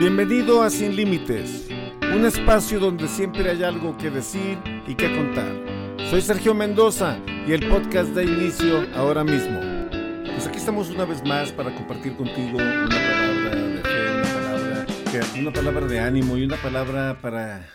Bienvenido a Sin Límites, un espacio donde siempre hay algo que decir y que contar. Soy Sergio Mendoza y el podcast da inicio ahora mismo. Pues aquí estamos una vez más para compartir contigo una palabra de fe, una palabra, una palabra de ánimo y una palabra para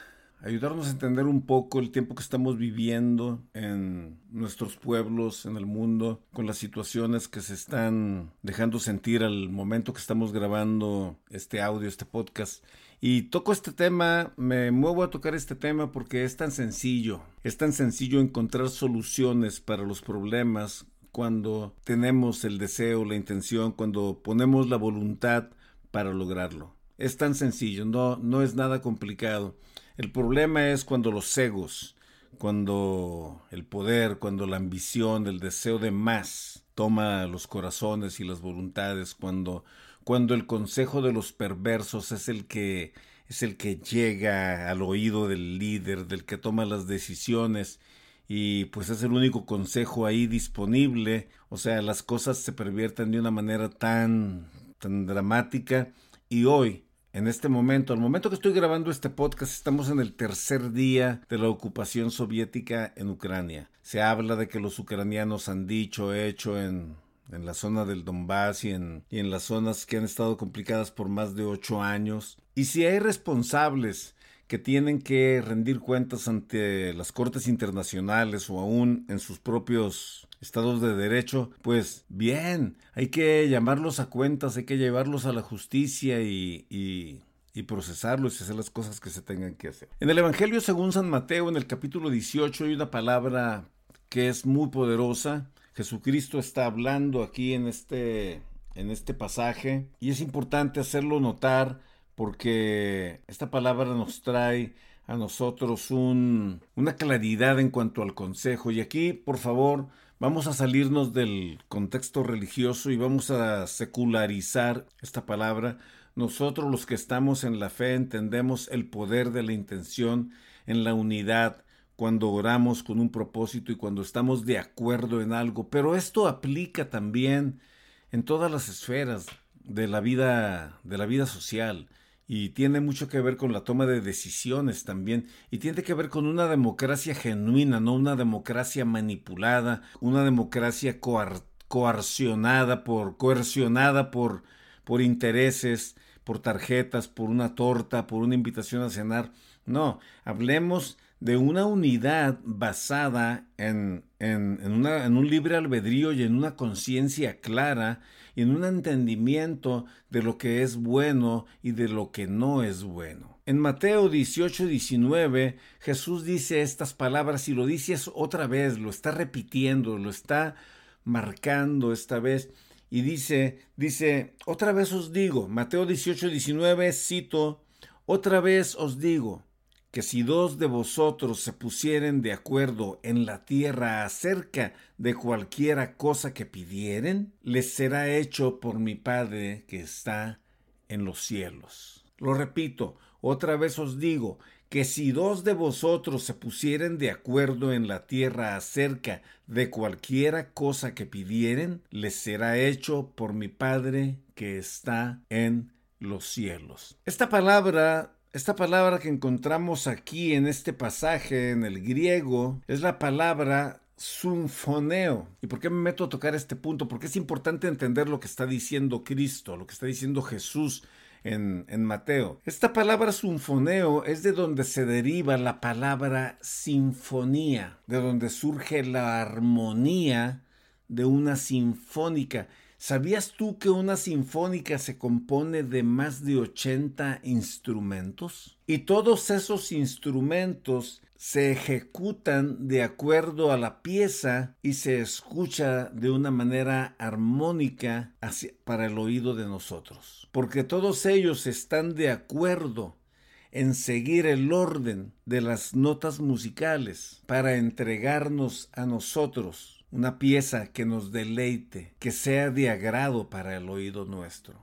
ayudarnos a entender un poco el tiempo que estamos viviendo en nuestros pueblos, en el mundo, con las situaciones que se están dejando sentir al momento que estamos grabando este audio, este podcast. Y toco este tema, me muevo a tocar este tema porque es tan sencillo, es tan sencillo encontrar soluciones para los problemas cuando tenemos el deseo, la intención, cuando ponemos la voluntad para lograrlo. Es tan sencillo, no, no es nada complicado. El problema es cuando los egos, cuando el poder, cuando la ambición, el deseo de más toma los corazones y las voluntades, cuando, cuando el consejo de los perversos es el que es el que llega al oído del líder, del que toma las decisiones y pues es el único consejo ahí disponible, o sea, las cosas se pervierten de una manera tan tan dramática y hoy en este momento, al momento que estoy grabando este podcast, estamos en el tercer día de la ocupación soviética en Ucrania. Se habla de que los ucranianos han dicho, hecho en, en la zona del Donbass y en, y en las zonas que han estado complicadas por más de ocho años. Y si hay responsables que tienen que rendir cuentas ante las cortes internacionales o aún en sus propios estados de derecho, pues bien, hay que llamarlos a cuentas, hay que llevarlos a la justicia y, procesarlos y hacer las cosas que se tengan que hacer. En el Evangelio según San Mateo, en el capítulo 18, hay una palabra que es muy poderosa. Jesucristo está hablando aquí en este, en este pasaje y es importante hacerlo notar porque esta palabra nos trae a nosotros un, una claridad en cuanto al consejo. Y aquí, por favor, vamos a salirnos del contexto religioso y vamos a secularizar esta palabra. Nosotros los que estamos en la fe entendemos el poder de la intención en la unidad cuando oramos con un propósito y cuando estamos de acuerdo en algo. Pero esto aplica también en todas las esferas de la vida, de la vida social y tiene mucho que ver con la toma de decisiones también y tiene que ver con una democracia genuina, no una democracia manipulada, una democracia coar coercionada por coercionada por por intereses, por tarjetas, por una torta, por una invitación a cenar. No, hablemos de una unidad basada en, en, en, un libre albedrío y en una conciencia clara y en un entendimiento de lo que es bueno y de lo que no es bueno. En Mateo 18, 19, Jesús dice estas palabras y lo dice otra vez, lo está repitiendo, lo está marcando esta vez. Y dice, dice, otra vez os digo, Mateo 18, 19, cito, otra vez os digo, que si dos de vosotros se pusieren de acuerdo en la tierra acerca de cualquiera cosa que pidieren, les será hecho por mi Padre que está en los cielos. Lo repito, otra vez os digo, que si dos de vosotros se pusieren de acuerdo en la tierra acerca de cualquiera cosa que pidieren, les será hecho por mi Padre que está en los cielos. Esta palabra esta palabra que encontramos aquí en este pasaje, en el griego, es la palabra sunfoneo. ¿Y por qué me meto a tocar este punto? Porque es importante entender lo que está diciendo Cristo, lo que está diciendo Jesús en, en, Mateo. Esta palabra sinfoneo es de donde se deriva la palabra sinfonía, de donde surge la armonía de una sinfónica. ¿Sabías tú que una sinfónica se compone de más de 80 instrumentos? Y todos esos instrumentos se ejecutan de acuerdo a la pieza y se escucha de una manera armónica para el oído de nosotros. Porque todos ellos están de acuerdo en seguir el orden de las notas musicales para entregarnos a nosotros una pieza que nos deleite, que sea de agrado para el oído nuestro.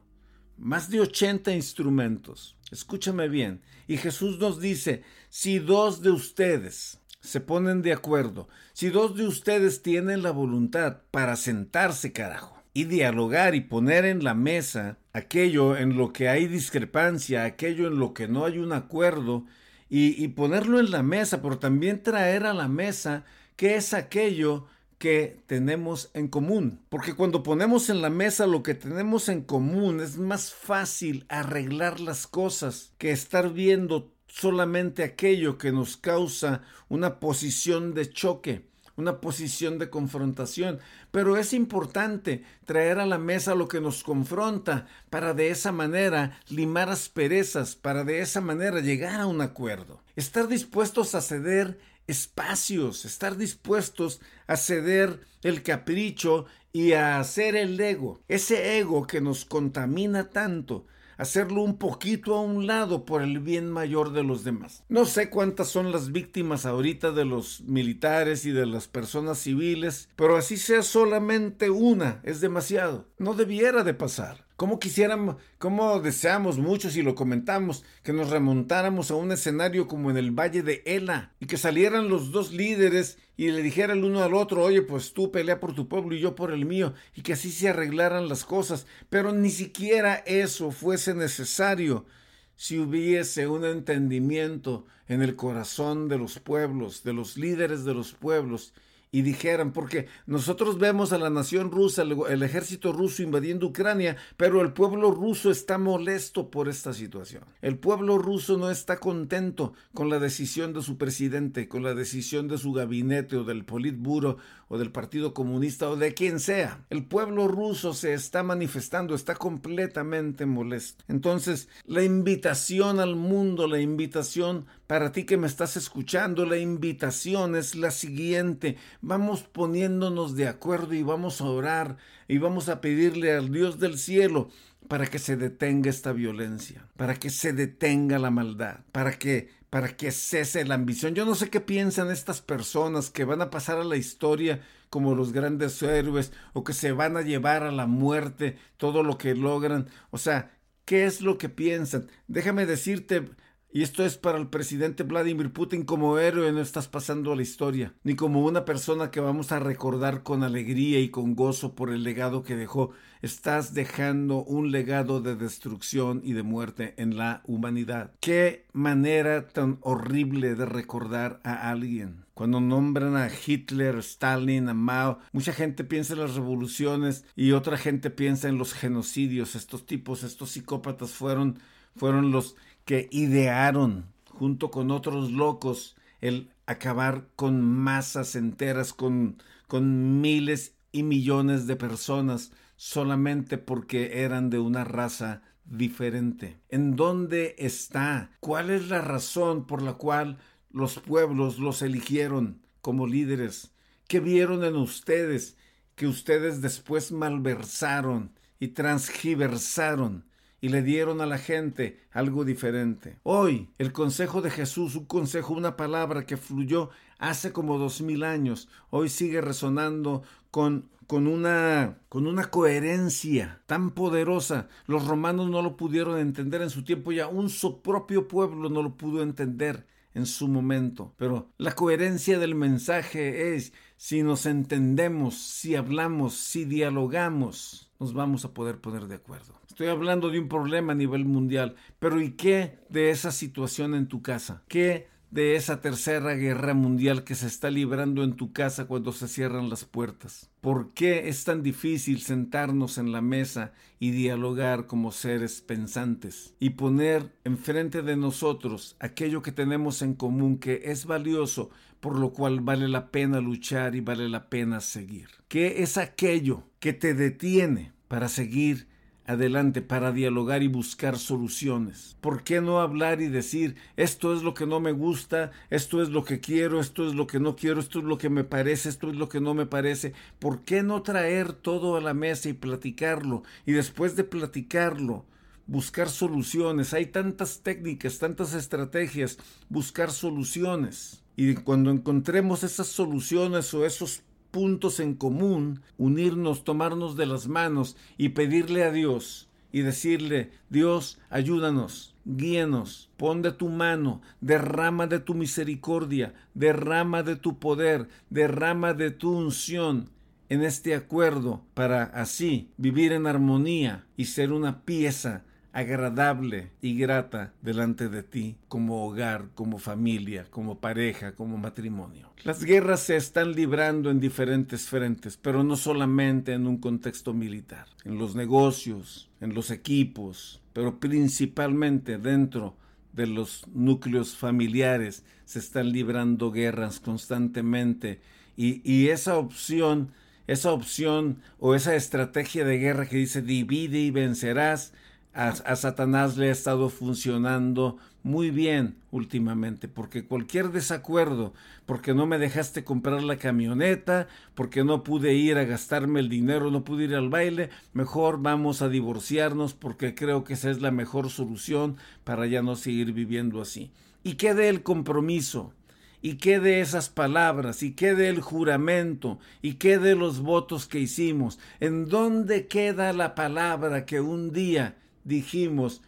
Más de 80 instrumentos. Escúchame bien. Y Jesús nos dice, si dos de ustedes se ponen de acuerdo, si dos de ustedes tienen la voluntad para sentarse, carajo, y dialogar y poner en la mesa aquello en lo que hay discrepancia, aquello en lo que no hay un acuerdo, y, ponerlo en la mesa, pero también traer a la mesa qué es aquello que tenemos en común. Porque cuando ponemos en la mesa lo que tenemos en común, es más fácil arreglar las cosas que estar viendo solamente aquello que nos causa una posición de choque una posición de confrontación. Pero es importante traer a la mesa lo que nos confronta para de esa manera limar asperezas, para de esa manera llegar a un acuerdo. Estar dispuestos a ceder espacios, estar dispuestos a ceder el capricho y a hacer el ego, ese ego que nos contamina tanto, hacerlo un poquito a un lado por el bien mayor de los demás. No sé cuántas son las víctimas ahorita de los militares y de las personas civiles, pero así sea solamente una, es demasiado. No debiera de pasar. Como quisiéramos, como deseamos muchos y lo comentamos, que nos remontáramos a un escenario como en el Valle de Ela y que salieran los dos líderes y le dijeran el uno al otro, oye, pues tú pelea por tu pueblo y yo por el mío, y que así se arreglaran las cosas, pero ni siquiera eso fuese necesario si hubiese un entendimiento en el corazón de los pueblos, de los líderes de los pueblos, y dijeran, porque nosotros vemos a la nación rusa, el, ejército ruso invadiendo Ucrania, pero el pueblo ruso está molesto por esta situación. El pueblo ruso no está contento con la decisión de su presidente, con la decisión de su gabinete o del Politburo o del Partido Comunista o de quien sea. El pueblo ruso se está manifestando, está completamente molesto. Entonces, la invitación al mundo, la invitación para ti que me estás escuchando, la invitación es la siguiente vamos poniéndonos de acuerdo y vamos a orar y vamos a pedirle al Dios del cielo para que se detenga esta violencia, para que se detenga la maldad, para que para que cese la ambición. Yo no sé qué piensan estas personas que van a pasar a la historia como los grandes héroes o que se van a llevar a la muerte todo lo que logran. O sea, ¿qué es lo que piensan? Déjame decirte, y esto es para el presidente Vladimir Putin como héroe no estás pasando a la historia, ni como una persona que vamos a recordar con alegría y con gozo por el legado que dejó. Estás dejando un legado de destrucción y de muerte en la humanidad. Qué manera tan horrible de recordar a alguien. Cuando nombran a Hitler, Stalin, a Mao, mucha gente piensa en las revoluciones y otra gente piensa en los genocidios. Estos tipos, estos psicópatas fueron, fueron los que idearon junto con otros locos el acabar con masas enteras, con, con miles y millones de personas solamente porque eran de una raza diferente. ¿En dónde está? ¿Cuál es la razón por la cual los pueblos los eligieron como líderes? ¿Qué vieron en ustedes que ustedes después malversaron y transgiversaron y le dieron a la gente algo diferente. Hoy, el consejo de Jesús, un consejo, una palabra que fluyó hace como dos mil años, hoy sigue resonando con, con, una, con una coherencia tan poderosa. Los romanos no lo pudieron entender en su tiempo y aún su propio pueblo no lo pudo entender en su momento. Pero la coherencia del mensaje es si nos entendemos, si hablamos, si dialogamos, nos vamos a poder poner de acuerdo. Estoy hablando de un problema a nivel mundial, pero ¿y qué de esa situación en tu casa? ¿Qué de esa tercera guerra mundial que se está librando en tu casa cuando se cierran las puertas? ¿Por qué es tan difícil sentarnos en la mesa y dialogar como seres pensantes y poner enfrente de nosotros aquello que tenemos en común que es valioso, por lo cual vale la pena luchar y vale la pena seguir? ¿Qué es aquello que te detiene para seguir adelante para dialogar y buscar soluciones? ¿Por qué no hablar y decir, esto es lo que no me gusta, esto es lo que quiero, esto es lo que no quiero, esto es lo que me parece, esto es lo que no me parece? ¿Por qué no traer todo a la mesa y platicarlo? Y después de platicarlo, buscar soluciones. Hay tantas técnicas, tantas estrategias, buscar soluciones. Y cuando encontremos esas soluciones o esos puntos en común, unirnos, tomarnos de las manos y pedirle a Dios y decirle, Dios, ayúdanos, guíenos, pon de tu mano, derrama de tu misericordia, derrama de tu poder, derrama de tu unción en este acuerdo para así vivir en armonía y ser una pieza agradable y grata delante de ti como hogar, como familia, como pareja, como matrimonio. Las guerras se están librando en diferentes frentes, pero no solamente en un contexto militar, en los negocios, en los equipos, pero principalmente dentro de los núcleos familiares se están librando guerras constantemente y, y esa opción esa opción o esa estrategia de guerra que dice divide y vencerás a, Satanás le ha estado funcionando muy bien últimamente, porque cualquier desacuerdo, porque no me dejaste comprar la camioneta, porque no pude ir a gastarme el dinero, no pude ir al baile, mejor vamos a divorciarnos porque creo que esa es la mejor solución para ya no seguir viviendo así. ¿Y qué de el compromiso? ¿Y qué de esas palabras? ¿Y qué del juramento? ¿Y qué de los votos que hicimos? ¿En dónde queda la palabra que un día dijimos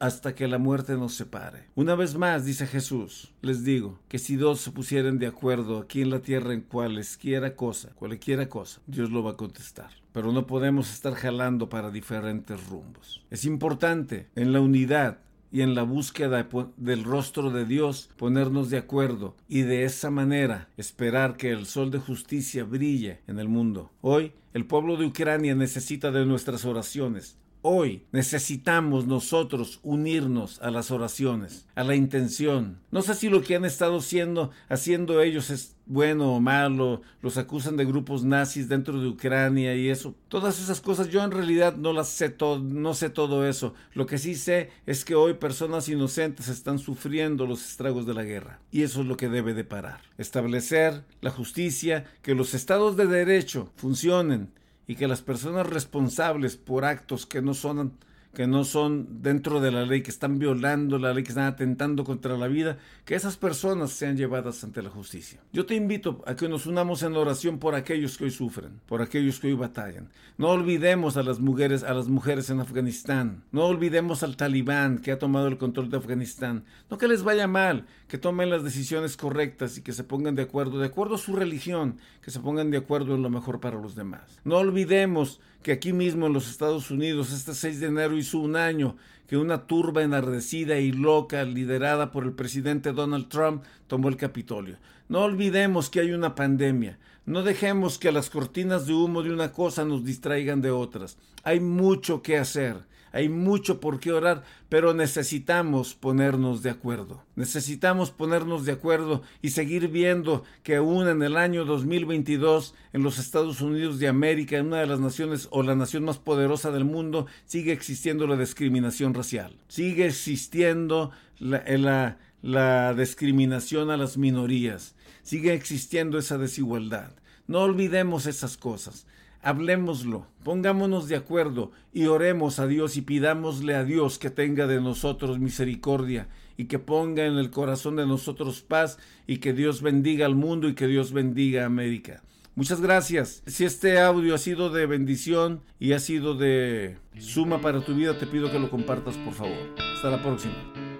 hasta que la muerte nos separe. Una vez más, dice Jesús, les digo que si dos se pusieren de acuerdo aquí en la tierra en cualesquiera cosa, cualquiera cosa, Dios lo va a contestar. Pero no podemos estar jalando para diferentes rumbos. Es importante en la unidad y en la búsqueda del rostro de Dios ponernos de acuerdo y de esa manera esperar que el sol de justicia brille en el mundo. Hoy el pueblo de Ucrania necesita de nuestras oraciones, Hoy necesitamos nosotros unirnos a las oraciones, a la intención. No sé si lo que han estado haciendo, haciendo ellos es bueno o malo, los acusan de grupos nazis dentro de Ucrania y eso. Todas esas cosas yo en realidad no las sé todo, no sé todo eso. Lo que sí sé es que hoy personas inocentes están sufriendo los estragos de la guerra y eso es lo que debe de parar. Establecer la justicia, que los estados de derecho funcionen y que las personas responsables por actos que no son que no son dentro de la ley, que están violando la ley, que están atentando contra la vida, que esas personas sean llevadas ante la justicia. Yo te invito a que nos unamos en oración por aquellos que hoy sufren, por aquellos que hoy batallan. No olvidemos a las mujeres, a las mujeres en Afganistán. No olvidemos al talibán que ha tomado el control de Afganistán. No que les vaya mal, que tomen las decisiones correctas y que se pongan de acuerdo, de acuerdo a su religión, que se pongan de acuerdo en lo mejor para los demás. No olvidemos que aquí mismo en los Estados Unidos, este 6 de enero hizo un año que una turba enardecida y loca liderada por el presidente Donald Trump tomó el Capitolio. No olvidemos que hay una pandemia. No dejemos que las cortinas de humo de una cosa nos distraigan de otras. Hay mucho que hacer hay mucho por qué orar, pero necesitamos ponernos de acuerdo. Necesitamos ponernos de acuerdo y seguir viendo que aún en el año 2022 en los Estados Unidos de América, en una de las naciones o la nación más poderosa del mundo, sigue existiendo la discriminación racial. Sigue existiendo la, la, la discriminación a las minorías. Sigue existiendo esa desigualdad. No olvidemos esas cosas hablemoslo, pongámonos de acuerdo y oremos a Dios y pidámosle a Dios que tenga de nosotros misericordia y que ponga en el corazón de nosotros paz y que Dios bendiga al mundo y que Dios bendiga a América. Muchas gracias. Si este audio ha sido de bendición y ha sido de suma para tu vida, te pido que lo compartas por favor. Hasta la próxima.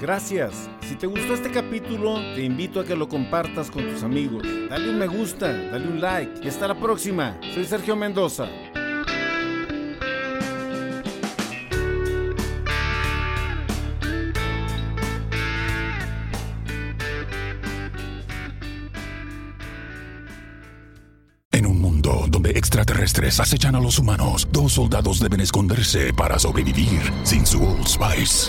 Gracias. Si te gustó este capítulo, te invito a que lo compartas con tus amigos. Dale un me gusta, dale un like y hasta la próxima. Soy Sergio Mendoza. En un mundo donde extraterrestres acechan a los humanos, dos soldados deben esconderse para sobrevivir sin su Old Spice.